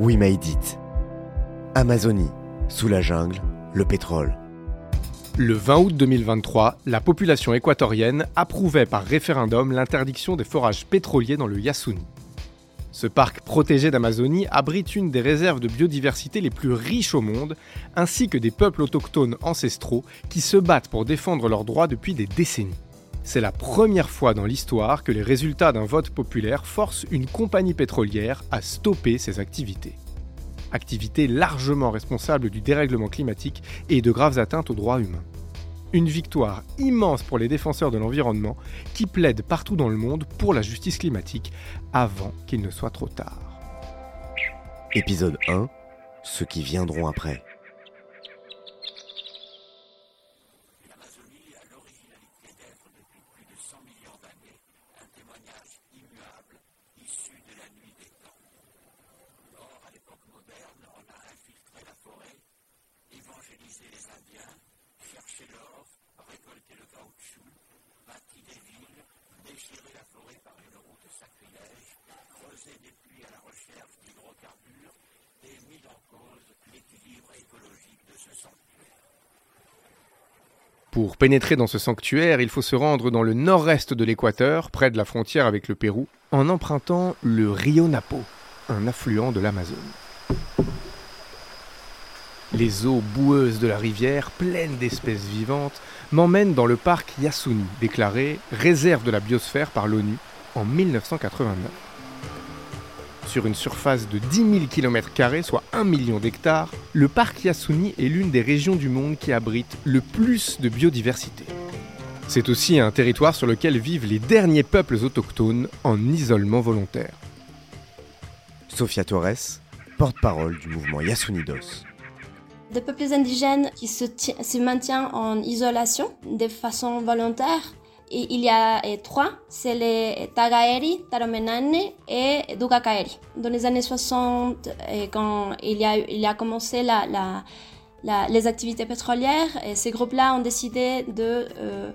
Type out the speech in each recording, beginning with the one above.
We Made. Amazonie, sous la jungle, le pétrole. Le 20 août 2023, la population équatorienne approuvait par référendum l'interdiction des forages pétroliers dans le Yasuni. Ce parc protégé d'Amazonie abrite une des réserves de biodiversité les plus riches au monde, ainsi que des peuples autochtones ancestraux qui se battent pour défendre leurs droits depuis des décennies. C'est la première fois dans l'histoire que les résultats d'un vote populaire forcent une compagnie pétrolière à stopper ses activités. Activités largement responsables du dérèglement climatique et de graves atteintes aux droits humains. Une victoire immense pour les défenseurs de l'environnement qui plaident partout dans le monde pour la justice climatique avant qu'il ne soit trop tard. Épisode 1 Ceux qui viendront après. Pour pénétrer dans ce sanctuaire, il faut se rendre dans le nord-est de l'Équateur, près de la frontière avec le Pérou, en empruntant le Rio Napo, un affluent de l'Amazone. Les eaux boueuses de la rivière, pleines d'espèces vivantes, m'emmènent dans le parc Yasuni, déclaré réserve de la biosphère par l'ONU en 1989. Sur une surface de 10 000 km, soit 1 million d'hectares, le parc Yasuni est l'une des régions du monde qui abrite le plus de biodiversité. C'est aussi un territoire sur lequel vivent les derniers peuples autochtones en isolement volontaire. Sofia Torres, porte-parole du mouvement Yasunidos. Des peuples indigènes qui se, se maintiennent en isolation de façon volontaire il y a trois, c'est les Tagaeri, Taromenane et Dugakaeri. Dans les années 60, quand il a, commencé les activités pétrolières, et ces groupes-là ont décidé de euh,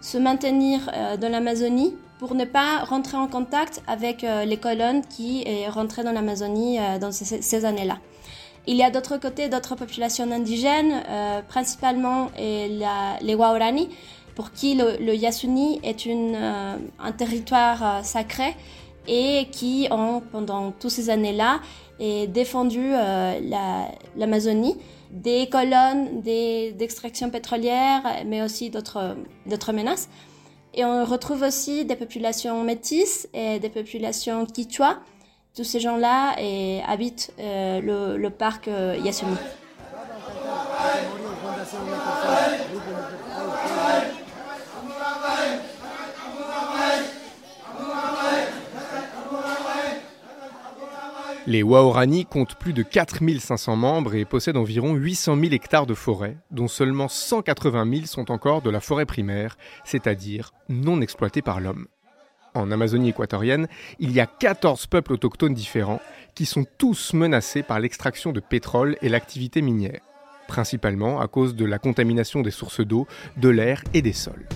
se maintenir euh, dans l'Amazonie pour ne pas rentrer en contact avec euh, les colonnes qui rentraient dans l'Amazonie dans ces, années-là. Il y a d'autre côté d'autres populations indigènes, principalement les Waorani, pour qui le, Yasuni est euh, un territoire euh, sacré et qui ont, pendant toutes ces années-là, défendu euh, l'Amazonie des colonnes d'extraction pétrolière, mais aussi d'autres menaces. Et on retrouve aussi des populations métisses et des populations quichua. Tous ces gens-là habitent le, le, parc Yasuni. Les Waorani comptent plus de 4500 membres et possèdent environ 800 000 hectares de forêt, dont seulement 180 000 sont encore de la forêt primaire, c'est-à-dire non exploitée par l'homme. En Amazonie équatorienne, il y a 14 peuples autochtones différents qui sont tous menacés par l'extraction de pétrole et l'activité minière, principalement à cause de la contamination des sources d'eau, de l'air et des sols.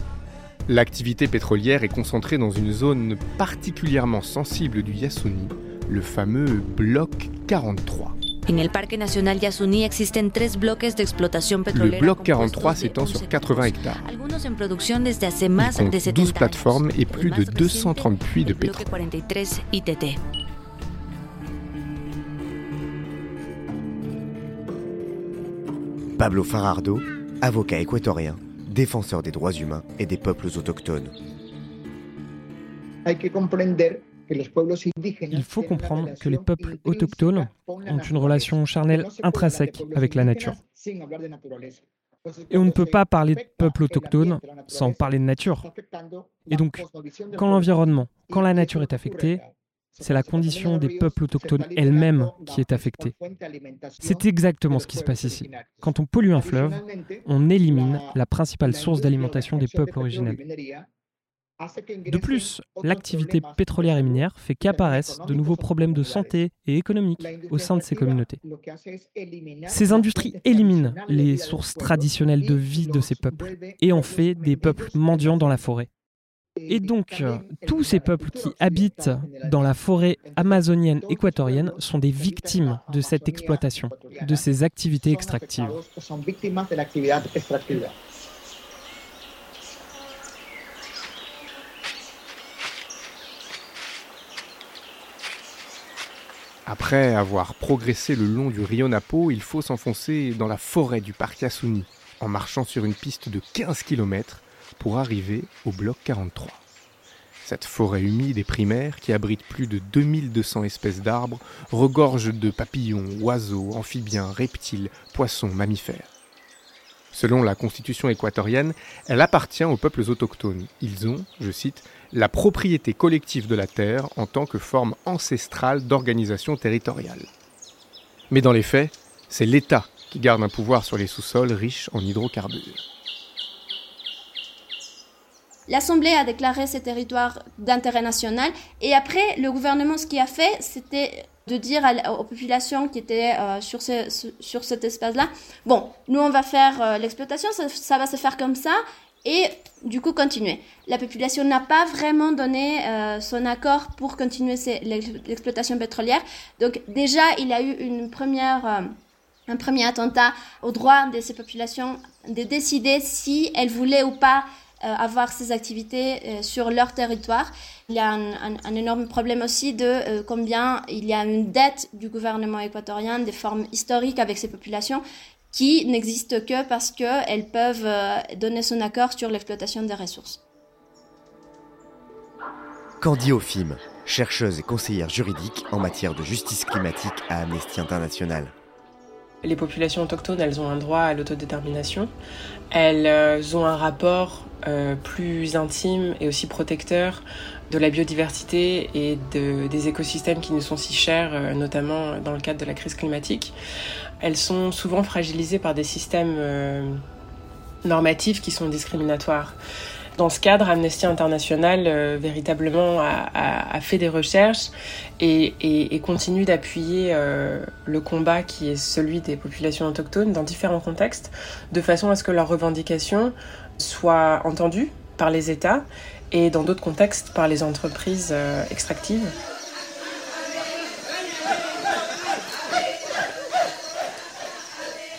L'activité pétrolière est concentrée dans une zone particulièrement sensible du Yasuni, le fameux bloc 43. En el Parque Nacional Yasuni existen tres bloques de explotación petrolera. Le bloc 43 s'étend sur 80 hectares. Algunos en producción desde hace más Il compte de 70 12 plateformes et plus de 230 puits de pétrole. 43 ITT. Pablo Farardo, avocat équatorien, défenseur des droits humains et des peuples autochtones. Il faut comprendre que les peuples autochtones ont une relation charnelle intrinsèque avec la nature. Et on ne peut pas parler de peuple autochtone sans parler de nature. Et donc, quand l'environnement, quand la nature est affectée, c'est la condition des peuples autochtones elle-même qui est affectée. C'est exactement ce qui se passe ici. Quand on pollue un fleuve, on élimine la principale source d'alimentation des peuples originels. De plus, l'activité pétrolière et minière fait qu'apparaissent de nouveaux problèmes de santé et économiques au sein de ces communautés. Ces industries éliminent les sources traditionnelles de vie de ces peuples et en fait des peuples mendiants dans la forêt. Et donc, tous ces peuples qui habitent dans la forêt amazonienne équatorienne sont des victimes de cette exploitation, de ces activités extractives. Après avoir progressé le long du Rio Napo, il faut s'enfoncer dans la forêt du parc Yasuni, en marchant sur une piste de 15 km pour arriver au bloc 43. Cette forêt humide et primaire, qui abrite plus de 2200 espèces d'arbres, regorge de papillons, oiseaux, amphibiens, reptiles, poissons, mammifères. Selon la constitution équatorienne, elle appartient aux peuples autochtones. Ils ont, je cite, la propriété collective de la terre en tant que forme ancestrale d'organisation territoriale. Mais dans les faits, c'est l'État qui garde un pouvoir sur les sous-sols riches en hydrocarbures. L'Assemblée a déclaré ces territoires d'intérêt national et après, le gouvernement, ce qu'il a fait, c'était de dire aux populations qui étaient euh, sur, ce, cet espace-là, bon, nous on va faire euh, l'exploitation, ça, va se faire comme ça, et du coup continuer. La population n'a pas vraiment donné euh, son accord pour continuer l'exploitation pétrolière. Donc déjà, il y a eu euh, un premier attentat au droit de ces populations de décider si elles voulaient ou pas euh, avoir ces activités sur leur territoire. Il y a un, énorme problème aussi de combien il y a une dette du gouvernement équatorien, des formes historiques avec ces populations qui n'existe que parce qu'elles peuvent euh, donner son accord sur l'exploitation des ressources. Candy Ofim, chercheuse et conseillère juridique en matière de justice climatique à Amnesty International. Les populations autochtones, elles ont un droit à l'autodétermination. Elles euh, ont un rapport euh, plus intime et aussi protecteur de la biodiversité et des écosystèmes qui nous sont si chers, notamment dans le cadre de la crise climatique elles sont souvent fragilisées par des systèmes euh, normatifs qui sont discriminatoires. Dans ce cadre, Amnesty International euh, véritablement a, fait des recherches et, continue d'appuyer euh, le combat qui est celui des populations autochtones dans différents contextes, de façon à ce que leurs revendications soient entendues par les États et dans d'autres contextes par les entreprises extractives.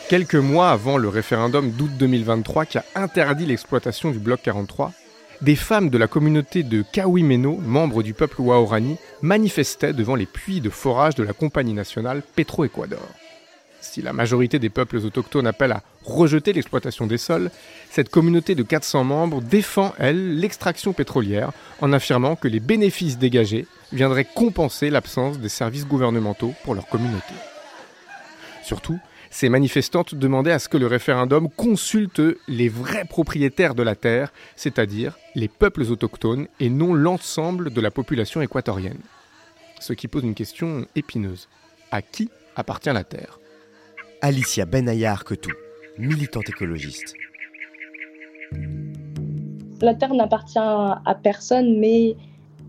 Quelques mois avant le référendum d'août 2023 qui a interdit l'exploitation du bloc 43, des femmes de la communauté de Kawimeno, membres du peuple Waorani, manifestaient devant les puits de forage de la compagnie nationale Petro-Équador. Si la majorité des peuples autochtones appellent à rejeter l'exploitation des sols, cette communauté de 400 membres défend, elle, l'extraction pétrolière en affirmant que les bénéfices dégagés viendraient compenser l'absence des services gouvernementaux pour leur communauté. Surtout, ces manifestantes demandaient à ce que le référendum consulte les vrais propriétaires de la terre, c'est-à-dire les peuples autochtones et non l'ensemble de la population équatorienne. Ce qui pose une question épineuse. À qui appartient la terre? Alicia Benayar Ketou, militante écologiste. La terre n'appartient à personne, mais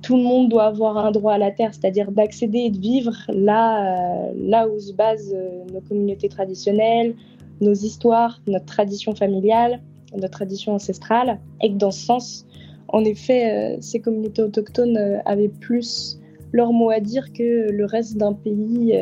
tout le monde doit avoir un droit à la terre, c'est-à-dire d'accéder et de vivre là, euh, là où se basent euh, nos communautés traditionnelles, nos histoires, notre tradition familiale, notre tradition ancestrale, et que dans ce sens, en effet, euh, ces communautés autochtones avaient plus leur mot à dire que le reste d'un pays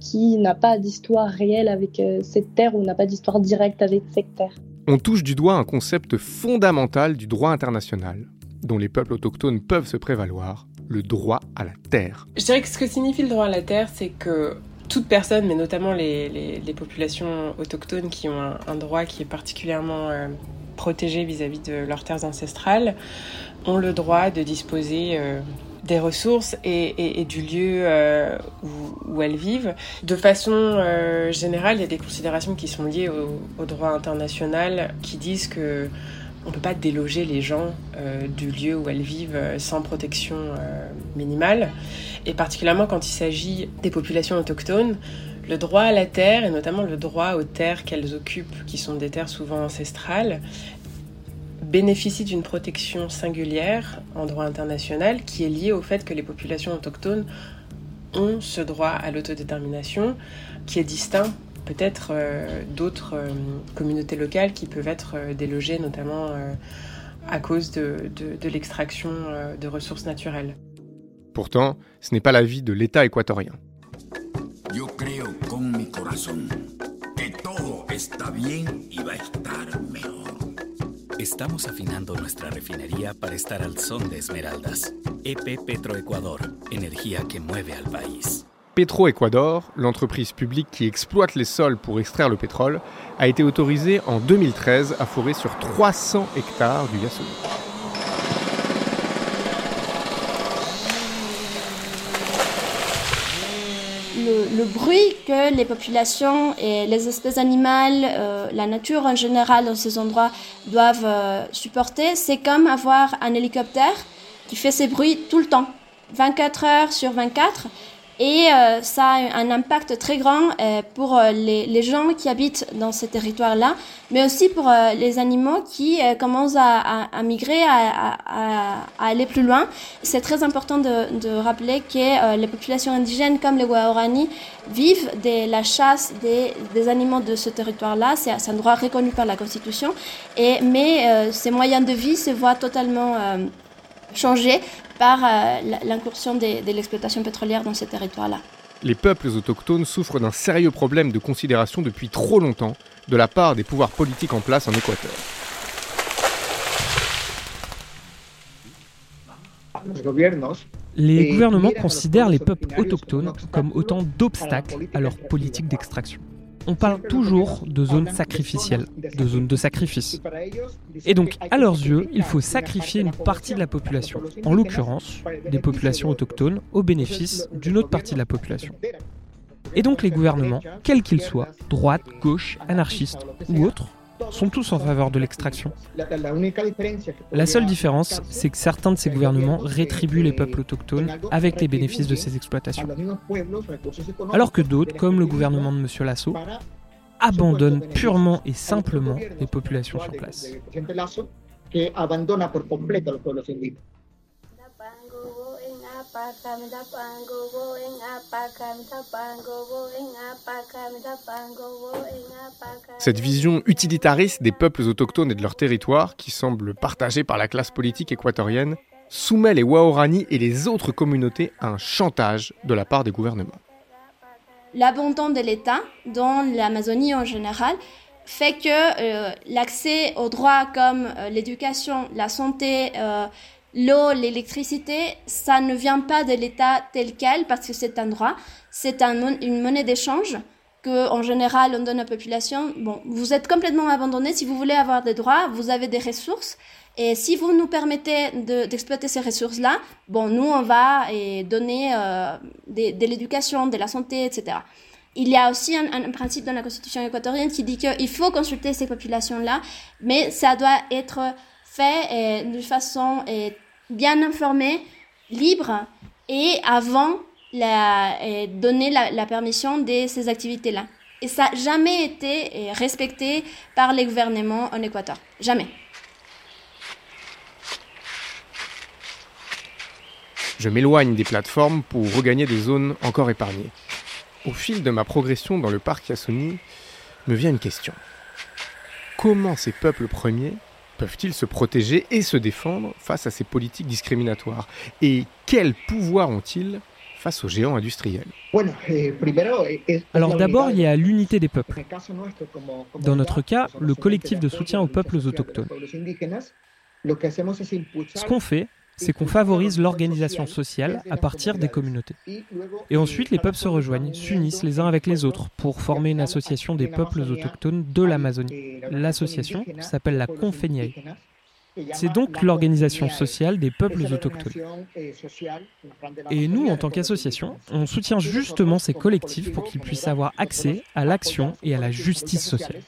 qui n'a pas d'histoire réelle avec cette terre ou n'a pas d'histoire directe avec cette terre. On touche du doigt un concept fondamental du droit international, dont les peuples autochtones peuvent se prévaloir, le droit à la terre. Je dirais que ce que signifie le droit à la terre, c'est que toute personne, mais notamment les, populations autochtones qui ont un, droit qui est particulièrement euh, protégé vis-à-vis de leurs terres ancestrales, ont le droit de disposer euh, des ressources et, du lieu euh, où, elles vivent. De façon générale, il y a des considérations qui sont liées au, au droit international qui disent que on ne peut pas déloger les gens euh, du lieu où elles vivent euh, sans protection euh, minimale. Et particulièrement quand il s'agit des populations autochtones, le droit à la terre, et notamment le droit aux terres qu'elles occupent, qui sont des terres souvent ancestrales, bénéficie d'une protection singulière en droit international qui est liée au fait que les populations autochtones ont ce droit à l'autodétermination qui est distinct peut-être euh, d'autres euh, communautés locales qui peuvent être euh, délogées, notamment à cause de, de l'extraction de ressources naturelles. Pourtant, ce n'est pas l'avis de l'État équatorien. Yo creo con mi corazón que todo está bien y va a estar mejor. Estamos afinando nuestra refinería para estar al son de Esmeraldas. EP Petroecuador, energía que mueve al país. Petroecuador, l'entreprise publique qui exploite les sols pour extraire le pétrole, a été autorisée en 2013 à forer sur 300 hectares du Yasuo. le, bruit que les populations et les espèces animales, euh, la nature en général dans ces endroits doivent euh, supporter, c'est comme avoir un hélicoptère qui fait ces bruits tout le temps, 24 heures sur 24. Et euh, ça a un impact très grand euh, pour euh, les, les, gens qui habitent dans ces territoires-là, mais aussi pour les animaux qui commencent à, à, à migrer, à, à, aller plus loin. C'est très important de, de rappeler que les populations indigènes comme les Waorani vivent de la chasse des, des animaux de ce territoire-là. C'est un droit reconnu par la Constitution. Et, mais ces moyens de vie se voient totalement changés par euh, l'incursion de, l'exploitation pétrolière dans ces territoires-là. Les peuples autochtones souffrent d'un sérieux problème de considération depuis trop longtemps de la part des pouvoirs politiques en place en Équateur. Les gouvernements considèrent les peuples autochtones comme autant d'obstacles à leur politique d'extraction on parle toujours de zones sacrificielles, de zones de sacrifice. Et donc, à leurs yeux, il faut sacrifier une partie de la population, en l'occurrence des populations autochtones, au bénéfice d'une autre partie de la population. Et donc les gouvernements, quels qu'ils soient, droite, gauche, anarchistes ou autres, sont tous en faveur de l'extraction. La seule différence, c'est que certains de ces gouvernements rétribuent les peuples autochtones avec les bénéfices de ces exploitations. Alors que d'autres, comme le gouvernement de M. Lasso, abandonnent purement et simplement les populations sur place. Cette vision utilitariste des peuples autochtones et de leur territoire, qui semble partagée par la classe politique équatorienne, soumet les Waorani et les autres communautés à un chantage de la part des gouvernements. L'abandon de l'État, dans l'Amazonie en général, fait que euh, l'accès aux droits comme euh, l'éducation, la santé, euh, l'eau, l'électricité, ça ne vient pas de l'État tel quel parce que c'est un droit, c'est un, une monnaie d'échange que en général on donne à la population. Bon, vous êtes complètement abandonné. Si vous voulez avoir des droits, vous avez des ressources. Et si vous nous permettez d'exploiter ces ressources-là, bon, nous on va et donner euh, de, l'éducation, de la santé, etc. Il y a aussi un, principe dans la Constitution équatorienne qui dit qu'il faut consulter ces populations-là, mais ça doit être fait de façon bien informée, libre et avant la, donner la, permission de ces activités-là. Et ça n'a jamais été respecté par les gouvernements en Équateur. Jamais. Je m'éloigne des plateformes pour regagner des zones encore épargnées. Au fil de ma progression dans le parc Yasuni, me vient une question. Comment ces peuples premiers peuvent-ils se protéger et se défendre face à ces politiques discriminatoires? Et quel pouvoir ont-ils face aux géants industriels? Eh, eh, Alors d'abord, il y a l'unité des peuples. Dans notre cas, le collectif de soutien aux peuples autochtones. Ce qu'on fait, c'est qu'on favorise l'organisation sociale à partir des communautés. Et ensuite, les peuples se rejoignent, s'unissent les uns avec les autres pour former une association des peuples autochtones de l'Amazonie. L'association s'appelle la Confeñay. C'est donc l'organisation sociale des peuples autochtones. Et nous, en tant qu'association, on soutient justement ces collectifs pour qu'ils puissent avoir accès à l'action et à la justice sociale.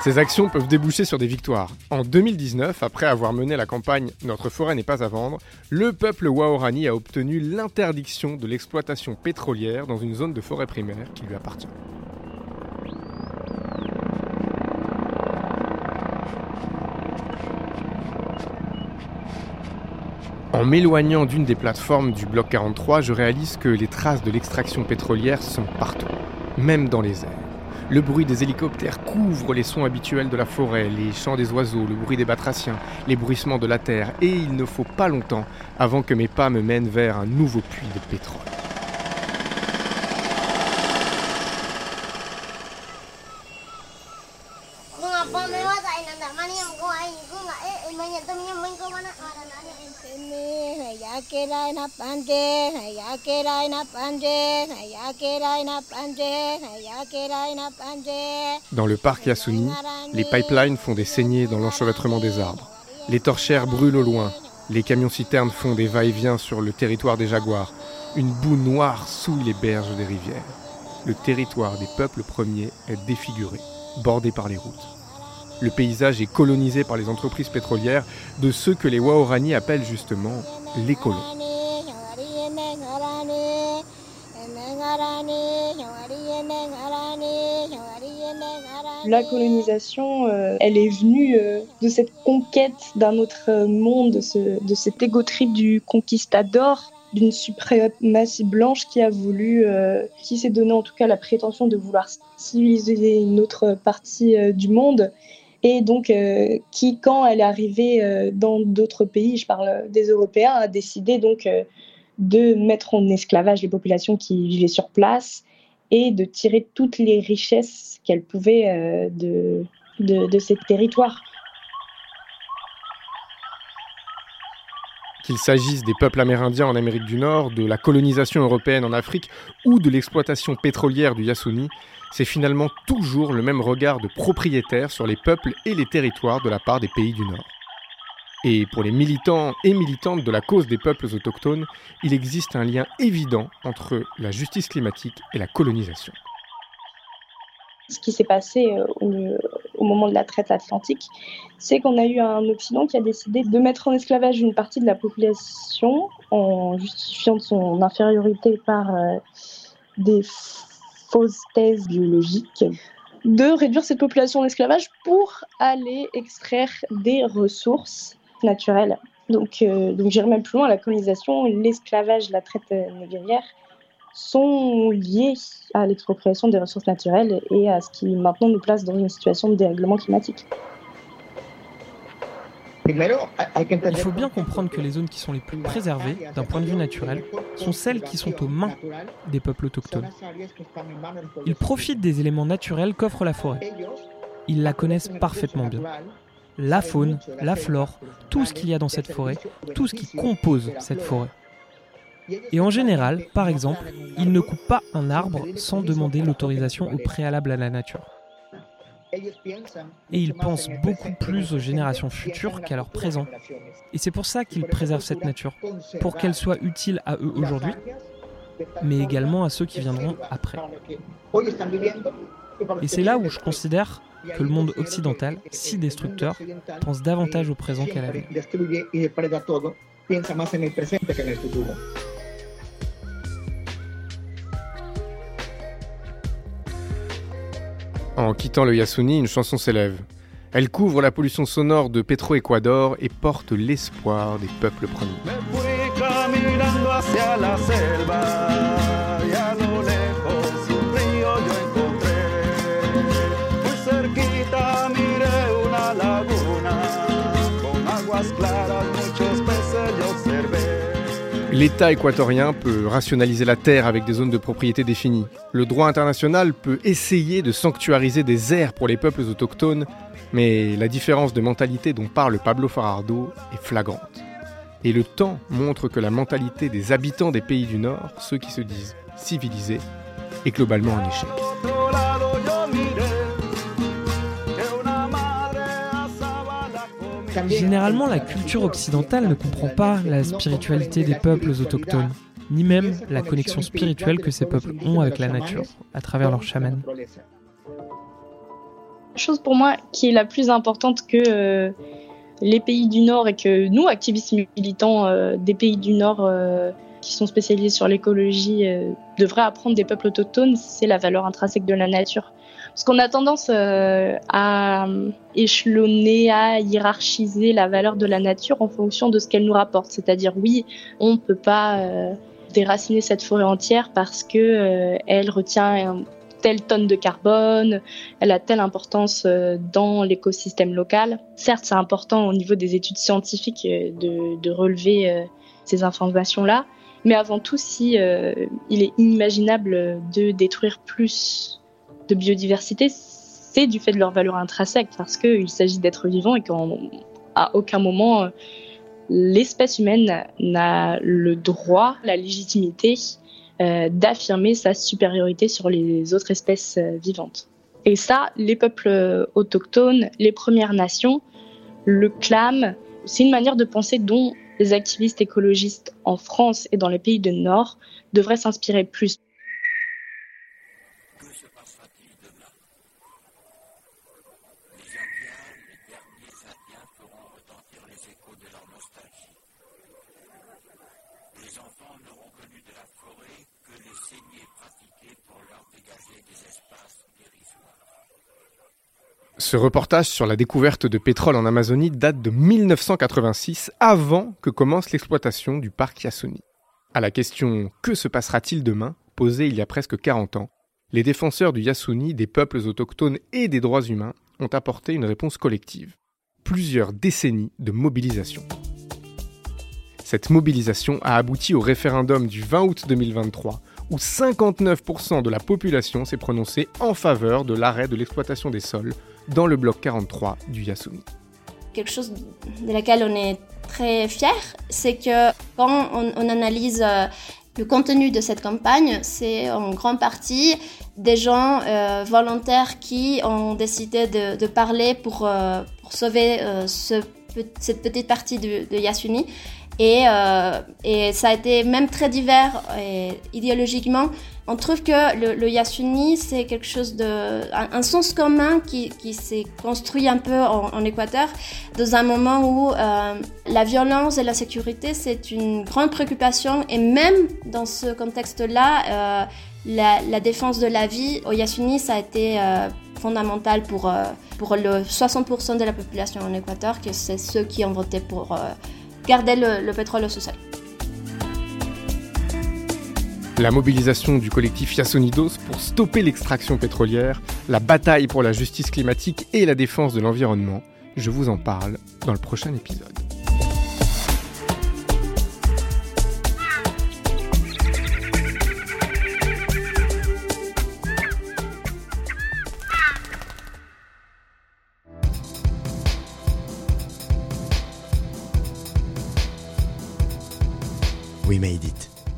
Ces actions peuvent déboucher sur des victoires. En 2019, après avoir mené la campagne Notre forêt n'est pas à vendre, le peuple Waorani a obtenu l'interdiction de l'exploitation pétrolière dans une zone de forêt primaire qui lui appartient. En m'éloignant d'une des plateformes du bloc 43, je réalise que les traces de l'extraction pétrolière sont partout, même dans les airs. Le bruit des hélicoptères couvre les sons habituels de la forêt, les chants des oiseaux, le bruit des batraciens, les bruissements de la terre, et il ne faut pas longtemps avant que mes pas me mènent vers un nouveau puits de pétrole. Dans le parc Yasuni, les pipelines font des saignées dans l'enchevêtrement des arbres. Les torchères brûlent au loin. Les camions-citernes font des va-et-vient sur le territoire des jaguars. Une boue noire souille les berges des rivières. Le territoire des peuples premiers est défiguré, bordé par les routes. Le paysage est colonisé par les entreprises pétrolières de ceux que les Waorani appellent justement La colonisation, euh, elle est venue euh, de cette conquête d'un autre monde, de, ce, de cet égo trip du conquistador, d'une suprématie blanche qui a voulu, euh, qui s'est donné en tout cas la prétention de vouloir civiliser une autre partie du monde et donc qui, quand elle est arrivée dans d'autres pays, je parle des Européens, a décidé donc de mettre en esclavage les populations qui vivaient sur place et de tirer toutes les richesses qu'elle pouvait euh, de, de, de ces territoires. Qu'il s'agisse des peuples amérindiens en Amérique du Nord, de la colonisation européenne en Afrique ou de l'exploitation pétrolière du Yasuni, c'est finalement toujours le même regard de propriétaire sur les peuples et les territoires de la part des pays du Nord. Et pour les militants et militantes de la cause des peuples autochtones, il existe un lien évident entre la justice climatique et la colonisation. Ce qui s'est passé euh, au, moment de la traite atlantique, c'est qu'on a eu un Occident qui a décidé de mettre en esclavage une partie de la population en justifiant de son infériorité par euh, des fausses thèses biologiques de réduire cette population d'esclavage pour aller extraire des ressources naturelle. Donc, euh, donc j'irai même plus loin, la colonisation, l'esclavage, la traite euh, négrière sont liés à l'expropriation des ressources naturelles et à ce qui maintenant nous place dans une situation de dérèglement climatique. Il faut bien comprendre que les zones qui sont les plus préservées d'un point de vue naturel sont celles qui sont aux mains des peuples autochtones. Ils profitent des éléments naturels qu'offre la forêt. Ils la connaissent parfaitement bien la faune, la flore, tout ce qu'il y a dans cette forêt, tout ce qui compose cette forêt. Et en général, par exemple, ils ne coupent pas un arbre sans demander l'autorisation au préalable à la nature. Et ils pensent beaucoup plus aux générations futures qu'à leur présent. Et c'est pour ça qu'ils préservent cette nature, pour qu'elle soit utile à eux aujourd'hui, mais également à ceux qui viendront après. Et c'est là où je considère que le monde occidental, si destructeur, pense davantage au présent qu'à l'avenir. En quittant le Yasuni, une chanson s'élève. Elle couvre la pollution sonore de Petro-Équador et porte l'espoir des peuples premiers. L'État équatorien peut rationaliser la terre avec des zones de propriété définies. Le droit international peut essayer de sanctuariser des aires pour les peuples autochtones, mais la différence de mentalité dont parle Pablo Farardo est flagrante. Et le temps montre que la mentalité des habitants des pays du Nord, ceux qui se disent civilisés, est globalement un échec. Généralement, la culture occidentale ne comprend pas la spiritualité des peuples autochtones, ni même la connexion spirituelle que ces peuples ont avec la nature, à travers leurs chamans. La chose pour moi qui est la plus importante que euh, les pays du Nord et que nous, activistes militants euh, des pays du Nord euh, qui sont spécialisés sur l'écologie, devraient apprendre des peuples autochtones, c'est la valeur intrinsèque de la nature. Parce qu'on a tendance à échelonner, à hiérarchiser la valeur de la nature en fonction de ce qu'elle nous rapporte. C'est-à-dire, oui, on ne peut pas déraciner cette forêt entière parce que elle retient telle tonne de carbone, elle a telle importance euh, dans l'écosystème local. Certes, c'est important au niveau des études scientifiques euh, de, relever euh, ces informations-là, mais avant tout, si il est inimaginable de détruire plus de biodiversité, c'est du fait de leur valeur intrinsèque, parce qu'il s'agit d'êtres vivants et qu'à aucun moment l'espèce humaine n'a le droit, la légitimité euh, d'affirmer sa supériorité sur les autres espèces euh, vivantes. Et ça, les peuples euh, autochtones, les Premières Nations le clament. C'est une manière de penser dont les activistes écologistes en France et dans les pays du Nord devraient s'inspirer plus. Ce reportage sur la découverte de pétrole en Amazonie date de 1986, avant que commence l'exploitation du parc Yasuni. À la question Que se passera-t-il demain? posée il y a presque 40 ans, les défenseurs du Yasuni, des peuples autochtones et des droits humains ont apporté une réponse collective. Plusieurs décennies de mobilisation. Cette mobilisation a abouti au référendum du 20 août 2023, où 59% de la population s'est prononcée en faveur de l'arrêt de l'exploitation des sols dans le bloc 43 du Yasuni. Quelque chose de laquelle on est très fier, c'est que quand on, analyse euh, le contenu de cette campagne, c'est en grande partie des gens euh, volontaires qui ont décidé de, parler pour, euh, sauver cette petite partie de, de Yasuni. Et, et, ça a été même très divers idéologiquement on trouve que le, Yasuni, c'est quelque chose de. un, sens commun qui, s'est construit un peu en, Équateur, dans un moment où euh, la violence et la sécurité, c'est une grande préoccupation. Et même dans ce contexte-là, euh, la, défense de la vie au Yasuni, ça a été euh, fondamental pour, pour le 60% de la population en Équateur, que c'est ceux qui ont voté pour garder le, le pétrole au sous-sol. La mobilisation du collectif Yasunidos pour stopper l'extraction pétrolière, la bataille pour la justice climatique et la défense de l'environnement, je vous en parle dans le prochain épisode.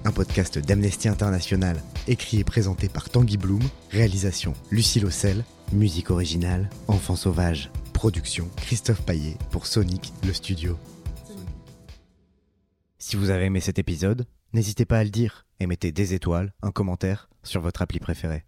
Un podcast d'Amnesty International, écrit et présenté par Tanguy Bloom, réalisation Lucie Lossel, musique originale Enfant Sauvage, production Christophe Paillet pour Sonic le studio. Si vous avez aimé cet épisode, n'hésitez pas à le dire et mettez des étoiles, un commentaire sur votre appli préférée.